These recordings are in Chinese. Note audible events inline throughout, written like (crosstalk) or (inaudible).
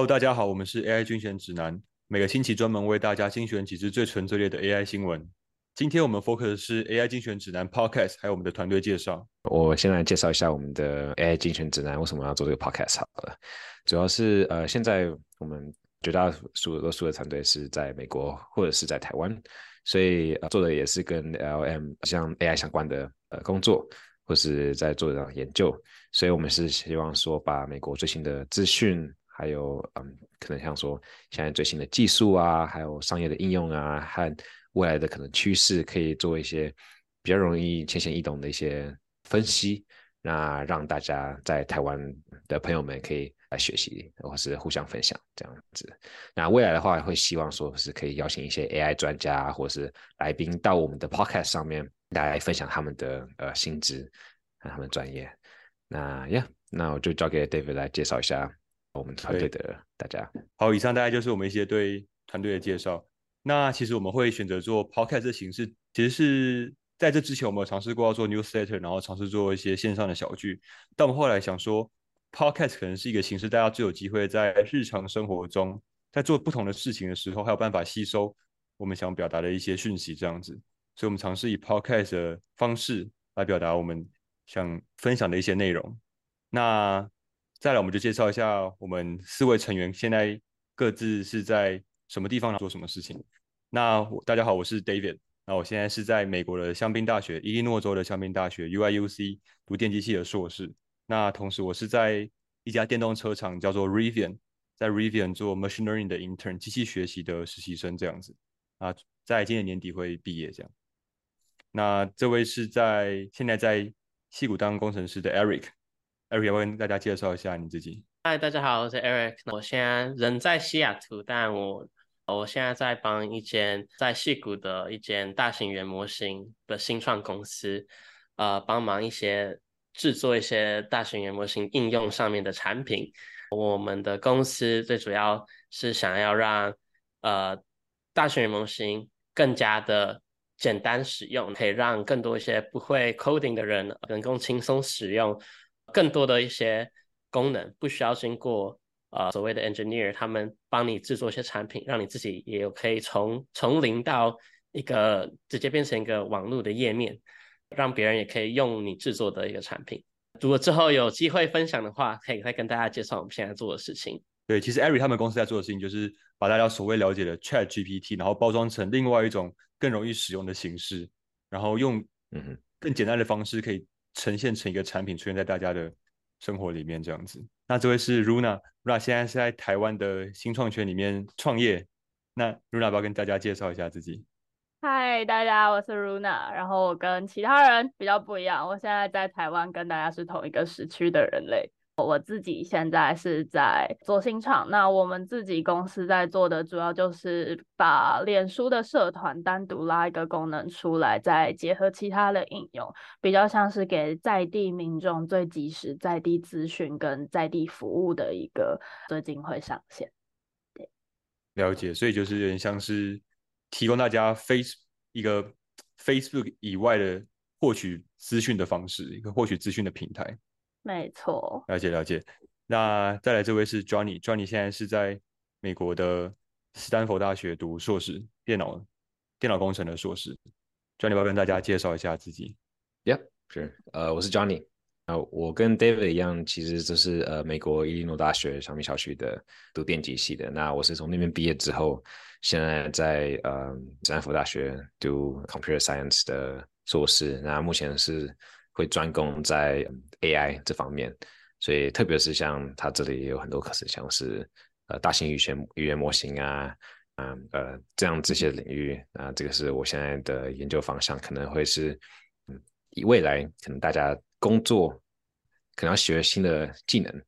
Hello，大家好，我们是 AI 精选指南，每个星期专门为大家精选几支最纯最烈的 AI 新闻。今天我们 focus 是 AI 精选指南 Podcast，还有我们的团队介绍。我先来介绍一下我们的 AI 精选指南为什么要做这个 Podcast 好了，主要是呃，现在我们绝大多数的团队是在美国或者是在台湾，所以、做的也是跟 LM 像 AI 相关的呃工作，或是在做这样研究，所以我们是希望说把美国最新的资讯。还有，嗯，可能像说现在最新的技术啊，还有商业的应用啊，和未来的可能趋势，可以做一些比较容易浅显易懂的一些分析，那让大家在台湾的朋友们可以来学习，或是互相分享这样子。那未来的话，会希望说是可以邀请一些 AI 专家或是来宾到我们的 Podcast 上面来分享他们的呃薪资和他们专业。那呀，那我就交给 David 来介绍一下。我们团队的大家好，以上大概就是我们一些对团队的介绍。那其实我们会选择做 podcast 的形式，其实是在这之前我们有尝试过要做 newsletter，然后尝试做一些线上的小剧。但我们后来想说，podcast 可能是一个形式，大家最有机会在日常生活中，在做不同的事情的时候，还有办法吸收我们想表达的一些讯息，这样子。所以我们尝试以 podcast 的方式来表达我们想分享的一些内容。那再来，我们就介绍一下我们四位成员现在各自是在什么地方做什么事情。那大家好，我是 David。那我现在是在美国的香槟大学，伊利诺州的香槟大学 UIUC 读电机系的硕士。那同时，我是在一家电动车厂叫做 Rivian，在 Rivian 做 Machine Learning 的 Intern，机器学习的实习生这样子。啊，在今年年底会毕业这样。那这位是在现在在戏谷当工程师的 Eric。Eric，要跟大家介绍一下你自己。嗨，大家好，我是 Eric。我现在人在西雅图，但我我现在在帮一间在戏谷的一间大型语言模型的新创公司，呃，帮忙一些制作一些大型语言模型应用上面的产品。我们的公司最主要是想要让呃大型语言模型更加的简单使用，可以让更多一些不会 coding 的人能够轻松使用。更多的一些功能不需要经过呃所谓的 engineer，他们帮你制作一些产品，让你自己也有可以从从零到一个直接变成一个网络的页面，让别人也可以用你制作的一个产品。如果之后有机会分享的话，可以再跟大家介绍我们现在做的事情。对，其实 Ari 他们公司在做的事情就是把大家所谓了解的 Chat GPT，然后包装成另外一种更容易使用的形式，然后用嗯更简单的方式可以。呈现成一个产品出现在大家的生活里面这样子。那这位是 Runa，Runa 现在是在台湾的新创圈里面创业。那 Runa 要不要跟大家介绍一下自己？嗨，大家，我是 Runa。然后我跟其他人比较不一样，我现在在台湾跟大家是同一个时区的人类。我自己现在是在做新创，那我们自己公司在做的主要就是把脸书的社团单独拉一个功能出来，再结合其他的应用，比较像是给在地民众最及时在地资讯跟在地服务的一个，最近会上线。对，了解，所以就是有点像是提供大家 Face 一个 Facebook 以外的获取资讯的方式，一个获取资讯的平台。没错，了解了解。那再来这位是 Johnny，Johnny 现在是在美国的斯坦福大学读硕士，电脑电脑工程的硕士。Johnny，要不要跟大家介绍一下自己？Yeah，是，呃，我是 Johnny。啊，我跟 David 一样，其实就是呃美国伊利诺大学小米小学的读电机系的。那我是从那边毕业之后，现在在呃斯坦福大学读 Computer Science 的硕士。那目前是。会专攻在 AI 这方面，所以特别是像它这里也有很多课程，像是呃大型语言语言模型啊，嗯呃这样这些领域啊，这个是我现在的研究方向，可能会是嗯未来可能大家工作可能要学新的技能，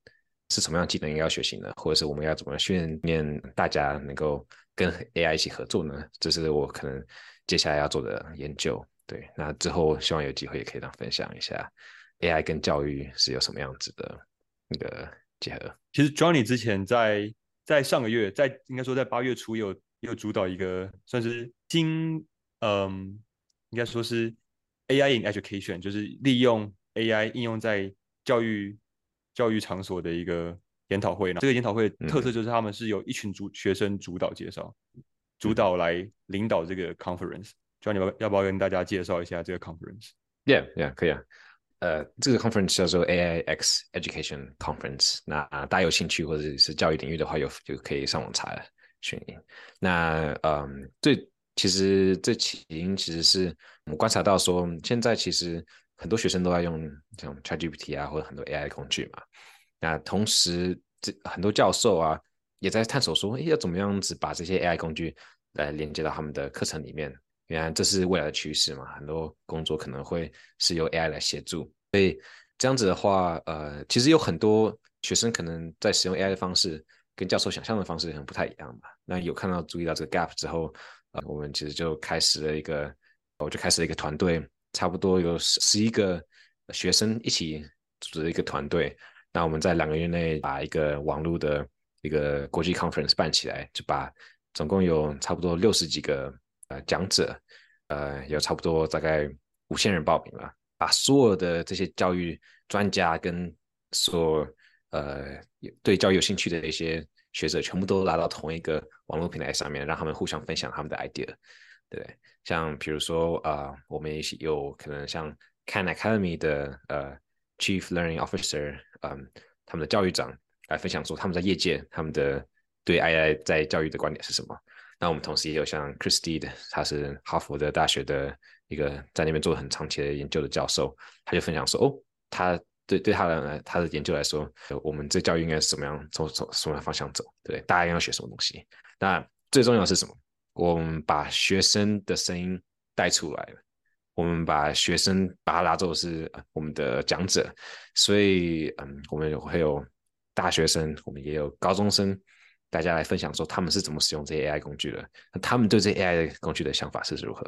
是什么样技能应该要学习呢？或者是我们要怎么训练大家能够跟 AI 一起合作呢？这是我可能接下来要做的研究。对，那之后希望有机会也可以让分享一下 AI 跟教育是有什么样子的那个结合。其实 Johnny 之前在在上个月，在应该说在八月初有有主导一个算是新嗯，应该说是 AI in education，就是利用 AI 应用在教育教育场所的一个研讨会。这个研讨会的特色就是他们是由一群主学生主导介绍，主导来领导这个 conference。就你要要不要跟大家介绍一下这个 conference？Yeah, yeah，可以啊。呃，这个 conference 叫做 AIX Education Conference。那、大家有兴趣或者是教育领域的话，有就可以上网查询。那嗯，最其实这起因其实是我们观察到说，现在其实很多学生都在用像 ChatGPT 啊，或者很多 AI 工具嘛。那同时，这很多教授啊也在探索说，诶要怎么样子把这些 AI 工具来连接到他们的课程里面。原来这是未来的趋势嘛，很多工作可能会是由 AI 来协助，所以这样子的话，呃，其实有很多学生可能在使用 AI 的方式跟教授想象的方式可能不太一样吧。那有看到注意到这个 gap 之后，呃，我们其实就开始了一个，我就开始了一个团队，差不多有十十一个学生一起组织一个团队。那我们在两个月内把一个网络的一个国际 conference 办起来，就把总共有差不多六十几个。呃，讲者，呃，有差不多大概五千人报名了，把所有的这些教育专家跟所呃对教育有兴趣的一些学者，全部都拉到同一个网络平台上面，让他们互相分享他们的 idea，对不对？像比如说啊、我们也有可能像 Khan Academy 的呃 Chief Learning Officer，嗯，他们的教育长来分享说他们在业界他们的对 AI 在教育的观点是什么。那我们同时也有像 Christy 的，他是哈佛的大学的一个在那边做很长期的研究的教授，他就分享说，哦，他对对他的他的研究来说，我们这教育应该是怎么样从从什么方向走，对，大家应该要学什么东西。那最重要是什么？我们把学生的声音带出来了，我们把学生把他拉做是我们的讲者，所以嗯，我们会有大学生，我们也有高中生。大家来分享说他们是怎么使用这些 AI 工具的，那他们对这 AI 工具的想法是如何？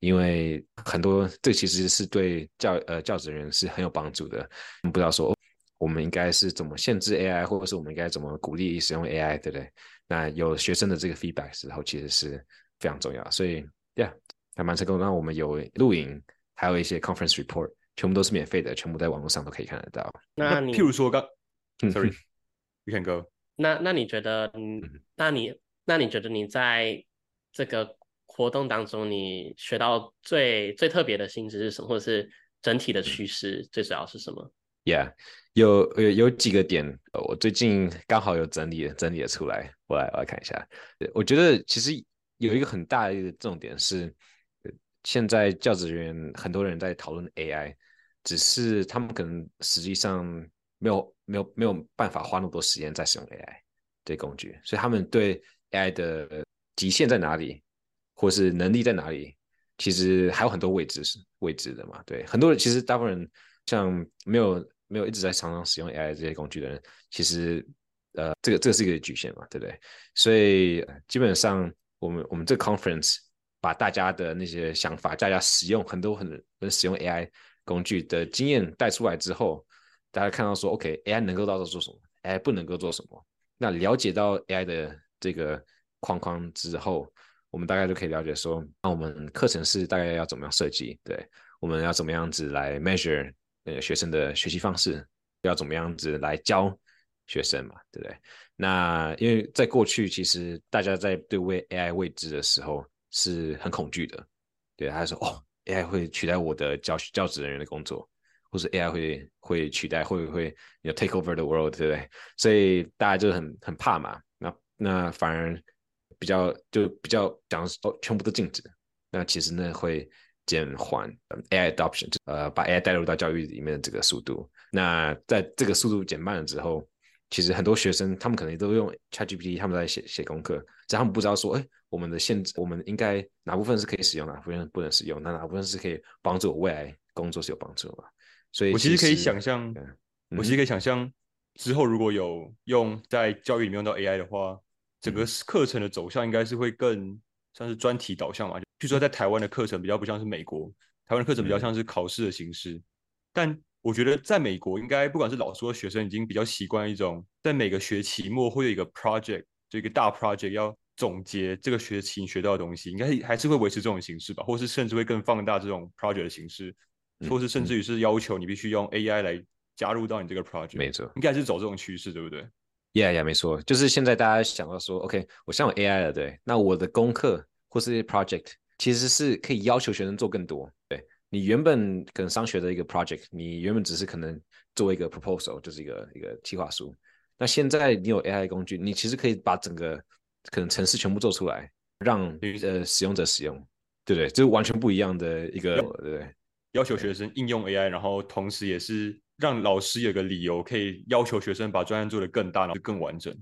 因为很多这其实是对教呃教职人员是很有帮助的。不知道说我们应该是怎么限制 AI，或者是我们应该怎么鼓励使用 AI，对不对？那有学生的这个 feedback 时候，其实是非常重要。所以，Yeah，还蛮成功。那我们有录影，还有一些 conference report，全部都是免费的，全部在网络上都可以看得到。那你譬如说刚嗯，Sorry，You can go。那那你觉得，嗯，那你那你觉得你在这个活动当中，你学到最最特别的心知是什么，或者是整体的趋势最主要是什么？Yeah，有有有几个点，呃，我最近刚好有整理整理了出来，我来我来看一下。我觉得其实有一个很大的一个重点是，现在教职人员很多人在讨论 AI，只是他们可能实际上没有没有没有办法花那么多时间在使用 AI 这工具，所以他们对 AI 的极限在哪里，或是能力在哪里，其实还有很多未知是未知的嘛。对，很多人其实大部分人像没有没有一直在常常使用 AI 这些工具的人，其实呃这个这个是一个局限嘛，对不对？所以基本上我们我们这个 conference 把大家的那些想法，大家使用很多很多人使用 AI 工具的经验带出来之后。大家看到说，OK，AI 能够到做什么，AI 不能够做什么。那了解到 AI 的这个框框之后，我们大概就可以了解说，那我们课程是大概要怎么样设计？对，我们要怎么样子来 measure 呃学生的学习方式，要怎么样子来教学生嘛，对不对？那因为在过去，其实大家在对未 AI 未知的时候是很恐惧的，对，他说哦，AI 会取代我的教教职人员的工作。或是 AI 会会取代，会不会有 take over the world，对不对？所以大家就很很怕嘛。那那反而比较就比较讲哦，全部都禁止。那其实呢会减缓 AI adoption，呃，把 AI 带入到教育里面的这个速度。那在这个速度减慢了之后，其实很多学生他们可能都用 ChatGPT，他们在写写功课，只他们不知道说，哎，我们的限制，我们应该哪部分是可以使用，哪部分不能使用，那哪部分是可以帮助我未来工作是有帮助的。所以我其实可以想象，嗯、我其实可以想象之后如果有用在教育里面用到 AI 的话，整个课程的走向应该是会更像是专题导向嘛。就据说在台湾的课程比较不像是美国，台湾的课程比较像是考试的形式。嗯、但我觉得在美国，应该不管是老师或学生，已经比较习惯一种在每个学期末会有一个 project，就一个大 project 要总结这个学期你学到的东西，应该还是会维持这种形式吧，或是甚至会更放大这种 project 的形式。或是甚至于是要求你必须用 AI 来加入到你这个 project，没错，应该是走这种趋势，对不对？Yeah, yeah，没错，就是现在大家想到说，OK，我现在有 AI 了，对，那我的功课或是 project 其实是可以要求学生做更多。对你原本可能商学的一个 project，你原本只是可能做一个 proposal，就是一个一个计划书。那现在你有 AI 工具，你其实可以把整个可能城市全部做出来，让呃使用者使用，对不对？这是完全不一样的一个，对不对？要求学生应用 AI，然后同时也是。让老师有个理由可以要求学生把专案做得更大，然后更完整。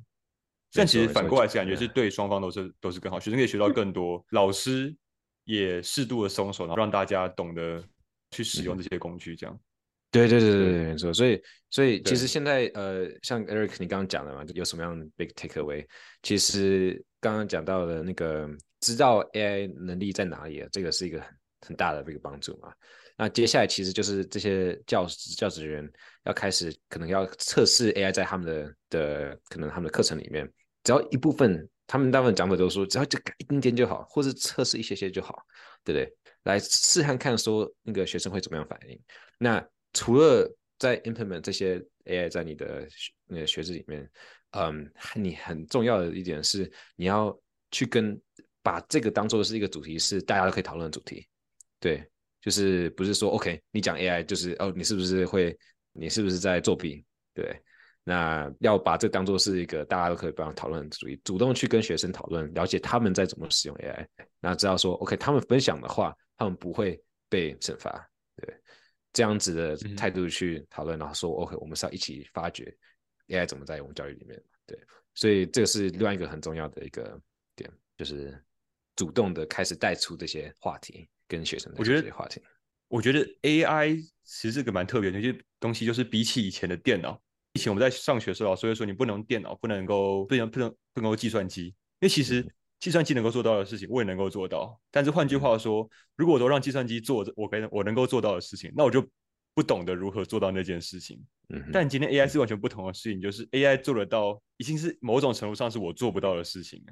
但其实反过来是感觉是对双方都是都是更好，学生可以学到更多，老师也适度的松手，然后让大家懂得去使用这些工具。这样，对对对对对，没错。所以所以其实现在呃，像 Eric 你刚刚讲的嘛，有什么样的 big takeaway？其实刚刚讲到的那个知道 AI 能力在哪里，这个是一个很很大的一个帮助嘛。那接下来其实就是这些教教职员要开始可能要测试 AI 在他们的的可能他们的课程里面，只要一部分，他们大部分讲法都说只要就改一丁点就好，或是测试一些些就好，对不对？来试看看说那个学生会怎么样反应。那除了在 implement 这些 AI 在你的那个学制里面，嗯，你很重要的一点是你要去跟把这个当做是一个主题，是大家都可以讨论的主题，对。就是不是说 OK，你讲 AI 就是哦，你是不是会，你是不是在作弊？对，那要把这当做是一个大家都可以帮讨论的主意，主动去跟学生讨论，了解他们在怎么使用 AI，那知道说 OK，他们分享的话，他们不会被惩罚，对，这样子的态度去讨论，然后说 OK，我们是要一起发掘 AI 怎么在我们教育里面，对，所以这个是另外一个很重要的一个点，就是主动的开始带出这些话题。跟学生，我觉得话题，我觉得 AI 其实这个蛮特别的，有些东西就是比起以前的电脑，以前我们在上学的时候，老师会说你不能电脑，不能够不能不能不能够计算机，因为其实计算机能够做到的事情，我也能够做到。但是换句话说，如果我都让计算机做我跟我能够做到的事情，那我就不懂得如何做到那件事情。嗯，但今天 AI 是完全不同的事情，就是 AI 做得到，已经是某种程度上是我做不到的事情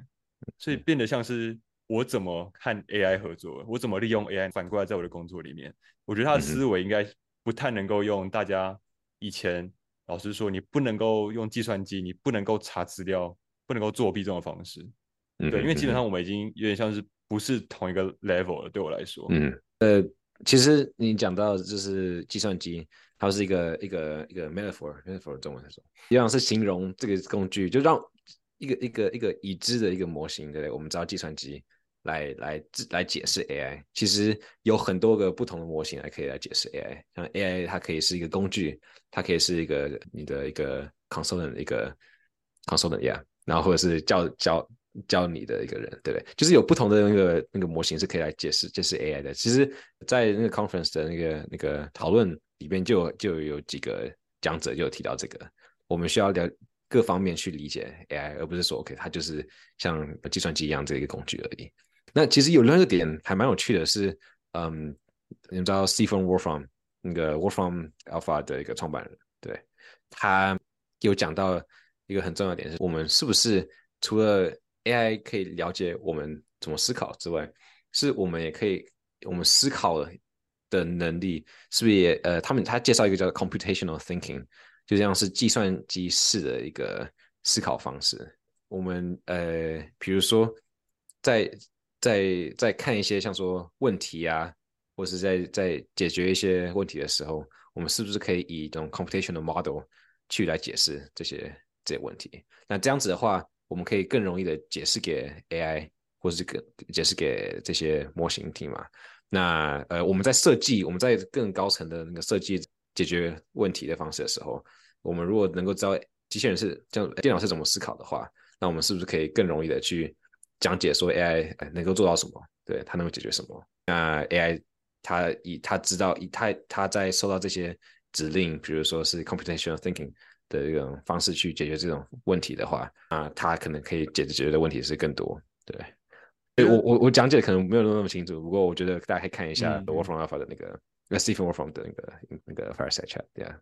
所以变得像是。我怎么和 AI 合作？我怎么利用 AI 反过来在我的工作里面？我觉得他的思维应该不太能够用大家以前老师说你不能够用计算机，你不能够查资料，不能够作弊这种方式。对，因为基本上我们已经有点像是不是同一个 level 了。对我来说，嗯，呃，其实你讲到就是计算机，它是一个一个一个 metaphor，metaphor 中文来说，一样是形容这个工具，就让一个一个一个已知的一个模型，对不对？我们知道计算机。来来来解释 AI，其实有很多个不同的模型来可以来解释 AI。像 AI，它可以是一个工具，它可以是一个你的一个 consultant，一个 consultant，然后或者是教教教你的一个人，对不对？就是有不同的那个那个模型是可以来解释解释 AI 的。其实，在那个 conference 的那个那个讨论里边，就就有几个讲者就有提到这个，我们需要了各方面去理解 AI，而不是说 OK，它就是像计算机一样这一个工具而已。那其实有另一个点还蛮有趣的，是，嗯，你知道 Stephen Wolfram 那个 Wolfram Alpha 的一个创办人，对，他有讲到一个很重要的点，是我们是不是除了 AI 可以了解我们怎么思考之外，是我们也可以我们思考的能力是不是也呃，他们他介绍一个叫做 computational thinking，就像是计算机式的一个思考方式。我们呃，比如说在在在看一些像说问题啊，或者是在在解决一些问题的时候，我们是不是可以以一种 computational model 去来解释这些这些问题？那这样子的话，我们可以更容易的解释给 AI，或者是更解释给这些模型听嘛？那呃，我们在设计我们在更高层的那个设计解决问题的方式的时候，我们如果能够知道机器人是这样，电脑是怎么思考的话，那我们是不是可以更容易的去？讲解说 AI 能够做到什么，对它能够解决什么？那 AI 它以它知道以它它在收到这些指令，比如说是 computational thinking 的一种方式去解决这种问题的话，啊，它可能可以解决解决的问题是更多。对，我我我讲解可能没有那么清楚，不过我觉得大家可以看一下 Work from Alpha 的那个 Stephen Work from 的那个那个 Fireside Chat。对啊，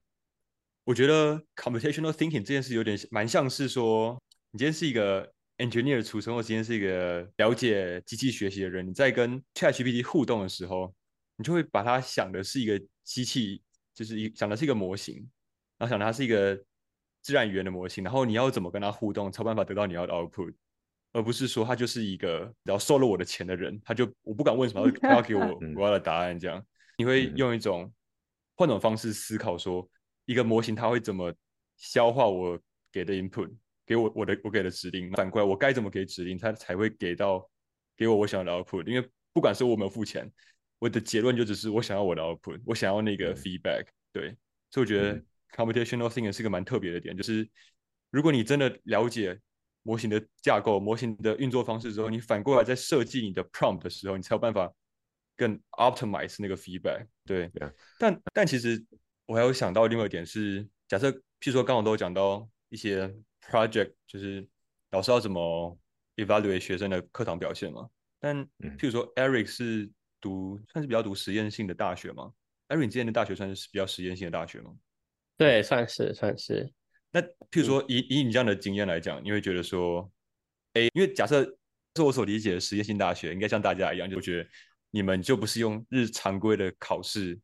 我觉得 computational thinking 这件事有点蛮像是说，你今天是一个。Engineer 出身，或今天是一个了解机器学习的人，你在跟 ChatGPT 互动的时候，你就会把它想的是一个机器，就是一想的是一个模型，然后想它是一个自然语言的模型，然后你要怎么跟它互动，才有办法得到你要的 output，而不是说它就是一个只要收了我的钱的人，他就我不管问什么，他要给我我要的答案这样。你会用一种换种方式思考，说一个模型它会怎么消化我给的 input，给我我的我给的指令，反过来我该怎么给指令，他才会给到给我我想要的 output。因为不管是我没有付钱，我的结论就只是我想要我的 output，我想要那个 feedback。对，所以我觉得。Computational thinking 是个蛮特别的点，就是如果你真的了解模型的架构、模型的运作方式之后，你反过来在设计你的 prompt 的时候，你才有办法更 optimize 那个 feedback。对，但但其实我还有想到另外一点是，假设譬如说刚刚都有讲到一些 project，就是老师要怎么 evaluate 学生的课堂表现嘛。但譬如说 Eric 是读算是比较读实验性的大学吗？Eric 你之前的大学算是比较实验性的大学吗？对，算是算是。那譬如说，以以你这样的经验来讲，你会觉得说，哎，因为假设是我所理解的实验性大学，应该像大家一样，就觉得你们就不是用日常规的考试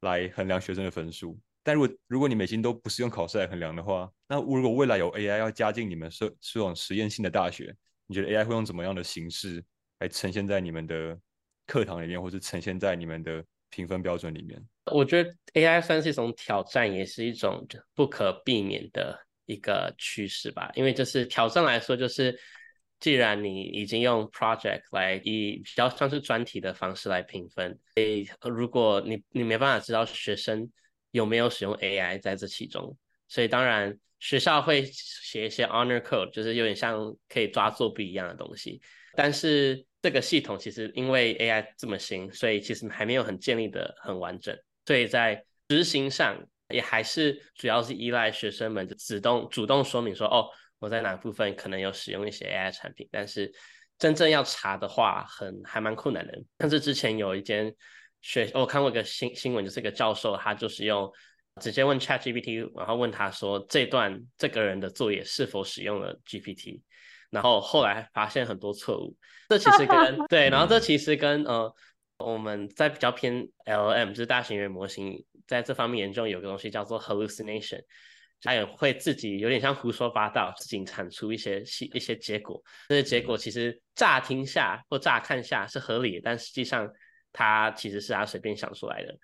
来衡量学生的分数。但如果如果你每星都不是用考试来衡量的话，那如果未来有 AI 要加进你们是这种实验性的大学，你觉得 AI 会用怎么样的形式来呈现在你们的课堂里面，或是呈现在你们的评分标准里面？我觉得 AI 算是一种挑战，也是一种不可避免的一个趋势吧。因为就是挑战来说，就是既然你已经用 project 来以比较像是专题的方式来评分，诶，如果你你没办法知道学生有没有使用 AI 在这其中，所以当然学校会写一些 honor code，就是有点像可以抓作弊一样的东西，但是这个系统其实因为 AI 这么新，所以其实还没有很建立的很完整。所以在执行上也还是主要是依赖学生们主动主动说明说哦，我在哪部分可能有使用一些 AI 产品，但是真正要查的话，很还蛮困难的。但是之前有一间学，我看过一个新新闻，就是一个教授，他就是用直接问 ChatGPT，然后问他说这段这个人的作业是否使用了 GPT，然后后来发现很多错误。这其实跟 (laughs) 对，然后这其实跟呃。我们在比较偏 LM，就是大型语言模型，在这方面研究有个东西叫做 hallucination，他也会自己有点像胡说八道，自己产出一些细一些结果。这些结果其实乍听下或乍看下是合理，但实际上它其实是他随便想出来的。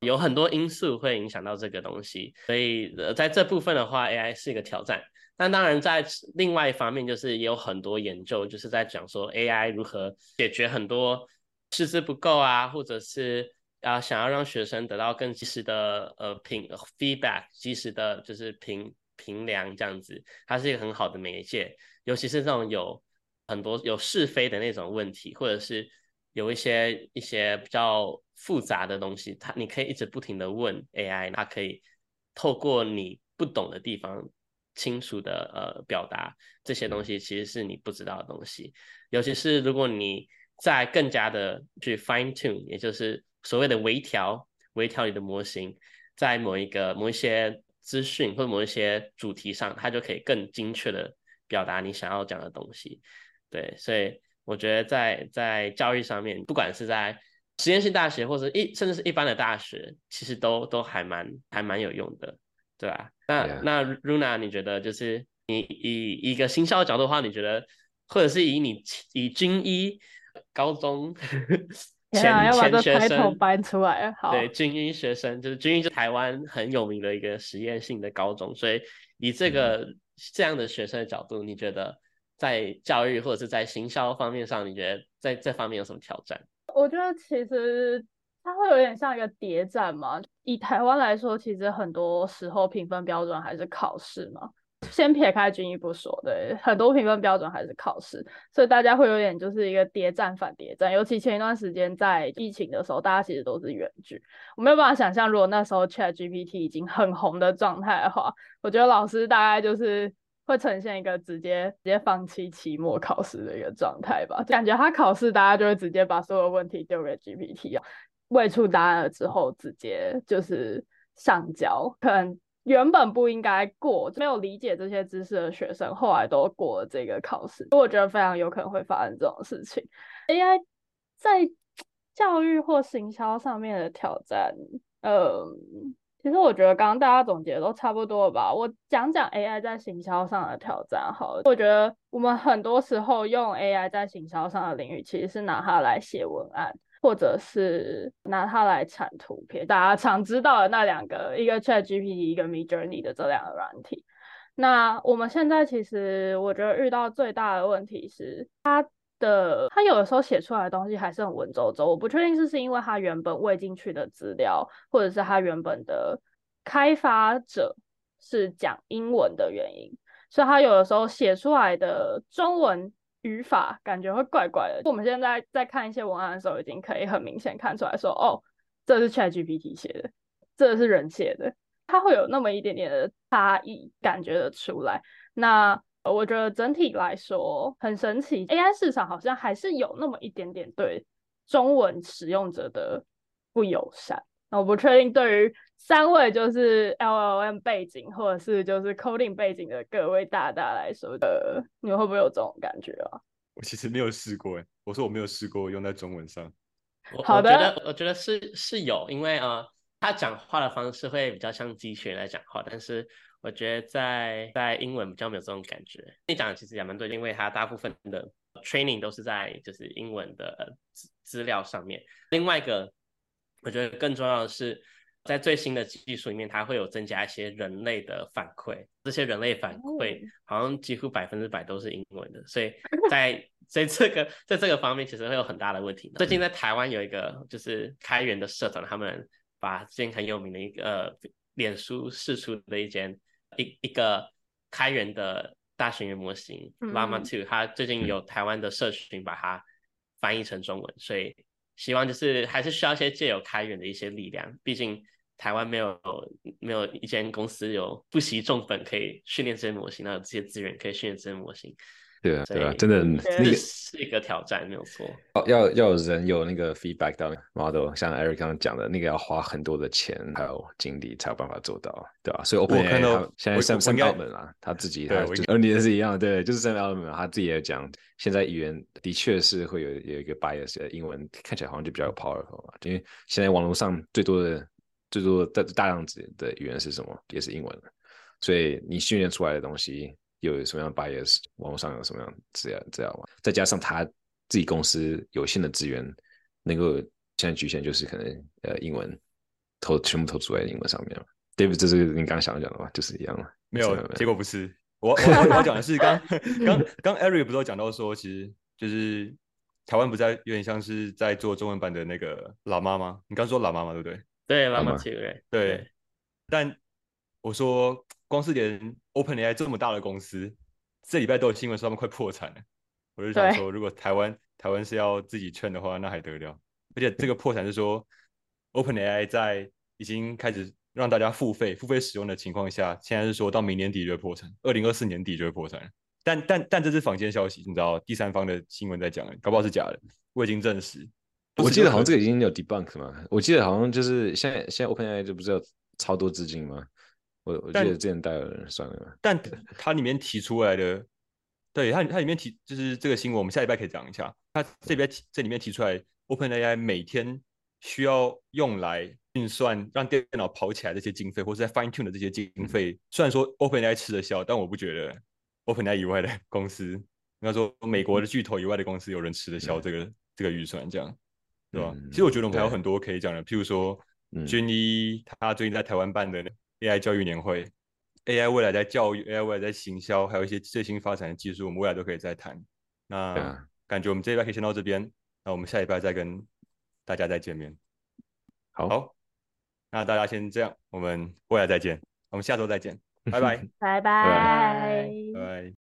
有很多因素会影响到这个东西，所以呃在这部分的话，AI 是一个挑战。但当然在另外一方面，就是也有很多研究就是在讲说 AI 如何解决很多。师资不够啊，或者是啊，想要让学生得到更及时的呃评 feedback，及时的就是评评量这样子，它是一个很好的媒介。尤其是这种有很多有是非的那种问题，或者是有一些一些比较复杂的东西，它你可以一直不停的问 AI，它可以透过你不懂的地方，清楚的呃表达这些东西，其实是你不知道的东西。尤其是如果你在更加的去 fine tune，也就是所谓的微调，微调你的模型，在某一个某一些资讯或某一些主题上，它就可以更精确的表达你想要讲的东西。对，所以我觉得在在教育上面，不管是在实验性大学或者一甚至是一般的大学，其实都都还蛮还蛮有用的，对吧？那那 Runa，你觉得就是你以一个新校的角度的话，你觉得或者是以你以军医。高中 (laughs) 前前学生搬出来，(laughs) 好，对，军医学生就是军医，是台湾很有名的一个实验性的高中，所以以这个这样的学生的角度，你觉得在教育或者是在行销方面上，你觉得在这方面有什么挑战？我觉得其实它会有点像一个谍战嘛。以台湾来说，其实很多时候评分标准还是考试嘛。先撇开军医不说，对很多评分标准还是考试，所以大家会有点就是一个谍战反谍战。尤其前一段时间在疫情的时候，大家其实都是远距，我没有办法想象，如果那时候 Chat GPT 已经很红的状态的话，我觉得老师大概就是会呈现一个直接直接放弃期末考试的一个状态吧。感觉他考试，大家就会直接把所有问题丢给 GPT 啊，喂出答案了之后，直接就是上交，可能。原本不应该过，没有理解这些知识的学生，后来都过了这个考试，我觉得非常有可能会发生这种事情。AI 在教育或行销上面的挑战，呃，其实我觉得刚刚大家总结都差不多吧。我讲讲 AI 在行销上的挑战好了。我觉得我们很多时候用 AI 在行销上的领域，其实是拿它来写文案，或者是拿它来产图片。大家常知道的那两个，一个 ChatGPT，一个 Midjourney 的这两个软体。那我们现在其实我觉得遇到最大的问题是，它的他有的时候写出来的东西还是很文绉绉。我不确定是是因为他原本喂进去的资料，或者是他原本的开发者是讲英文的原因，所以他有的时候写出来的中文语法感觉会怪怪的。我们现在在看一些文案的时候，已经可以很明显看出来说，哦，这是 ChatGPT 写的，这是人写的。它会有那么一点点的差异，感觉得出来。那我觉得整体来说很神奇，AI 市场好像还是有那么一点点对中文使用者的不友善。那我不确定对于三位就是 LLM 背景或者是就是 coding 背景的各位大大来说的，你们会不会有这种感觉啊？(laughs) 我其实没有试过，哎，我说我没有试过用在中文上。好的，我觉得我觉得是是有，因为啊。他讲话的方式会比较像机器人来讲话，但是我觉得在在英文比较没有这种感觉。你讲的其实也蛮对，因为它大部分的 training 都是在就是英文的资资料上面。另外一个，我觉得更重要的是，在最新的技术里面，它会有增加一些人类的反馈。这些人类反馈好像几乎百分之百都是英文的，所以在在这个在这个方面其实会有很大的问题。最近在台湾有一个就是开源的社团，他们。把最近很有名的一个脸书试出的一间一一个开源的大型语模型 Llama Two，它最近有台湾的社群把它翻译成中文，所以希望就是还是需要一些借有开源的一些力量，毕竟台湾没有没有一间公司有不惜重本可以训练这些模型，那有这些资源可以训练这些模型。对啊，对啊，真的，那个是一个挑战，没有错。哦要要有人有那个 feedback 到 model，像 Eric 刚刚讲的那个要花很多的钱还有精力才有办法做到，对吧？所以 OpenAI 现在三三澳门啊，他自己他呃你也是一样，对，就是三澳门他自己也讲，现在语言的确是会有有一个 bias，英文看起来好像就比较有 powerful 嘛，因为现在网络上最多的最多的大量子的语言是什么？也是英文，所以你训练出来的东西。有什么样的 bias，网络上有什么样资料资料嘛？再加上他自己公司有限的资源，能够现在局限就是可能呃英文投全部投注在英文上面嘛？David，这是你刚刚想讲的吗？就是一样吗？没有，结果不是。我我要讲的是刚刚 (laughs) 刚 Eric 不是讲到说，其实就是台湾不在有点像是在做中文版的那个老妈吗？你刚说老妈妈对不对？对，老妈对对。但我说。光是连 OpenAI 这么大的公司，这礼拜都有新闻说他们快破产了。我就想说，如果台湾台湾是要自己劝的话，那还得了？而且这个破产是说，OpenAI 在已经开始让大家付费、付费使用的情况下，现在是说到明年底就会破产，二零二四年底就会破产。但但但这是坊间消息，你知道，第三方的新闻在讲，搞不好是假的，我已经证实。我记得好像这个已经有 debunk 嘛？我记得好像就是现在现在 OpenAI 这不是有超多资金吗？我我记得之前带的人算了，但它里面提出来的，对它它里面提就是这个新闻，我们下礼拜可以讲一下。它这边这里面提出来，OpenAI 每天需要用来运算让电脑跑起来这些经费，或是在 fine tune 的这些经费。虽然说 OpenAI 吃得消，但我不觉得 OpenAI 以外的公司，应该说美国的巨头以外的公司有人吃得消这个这个预算，这样对吧？其实我觉得我们还有很多可以讲的，譬如说军医他最近在台湾办的。AI 教育年会，AI 未来在教育，AI 未来在行销，还有一些最新发展的技术，我们未来都可以再谈。那感觉我们这一拜可以先到这边，那我们下一拜再跟大家再见面。好，那大家先这样，我们未来再见，我们下周再见，拜拜，(laughs) 拜拜，拜拜。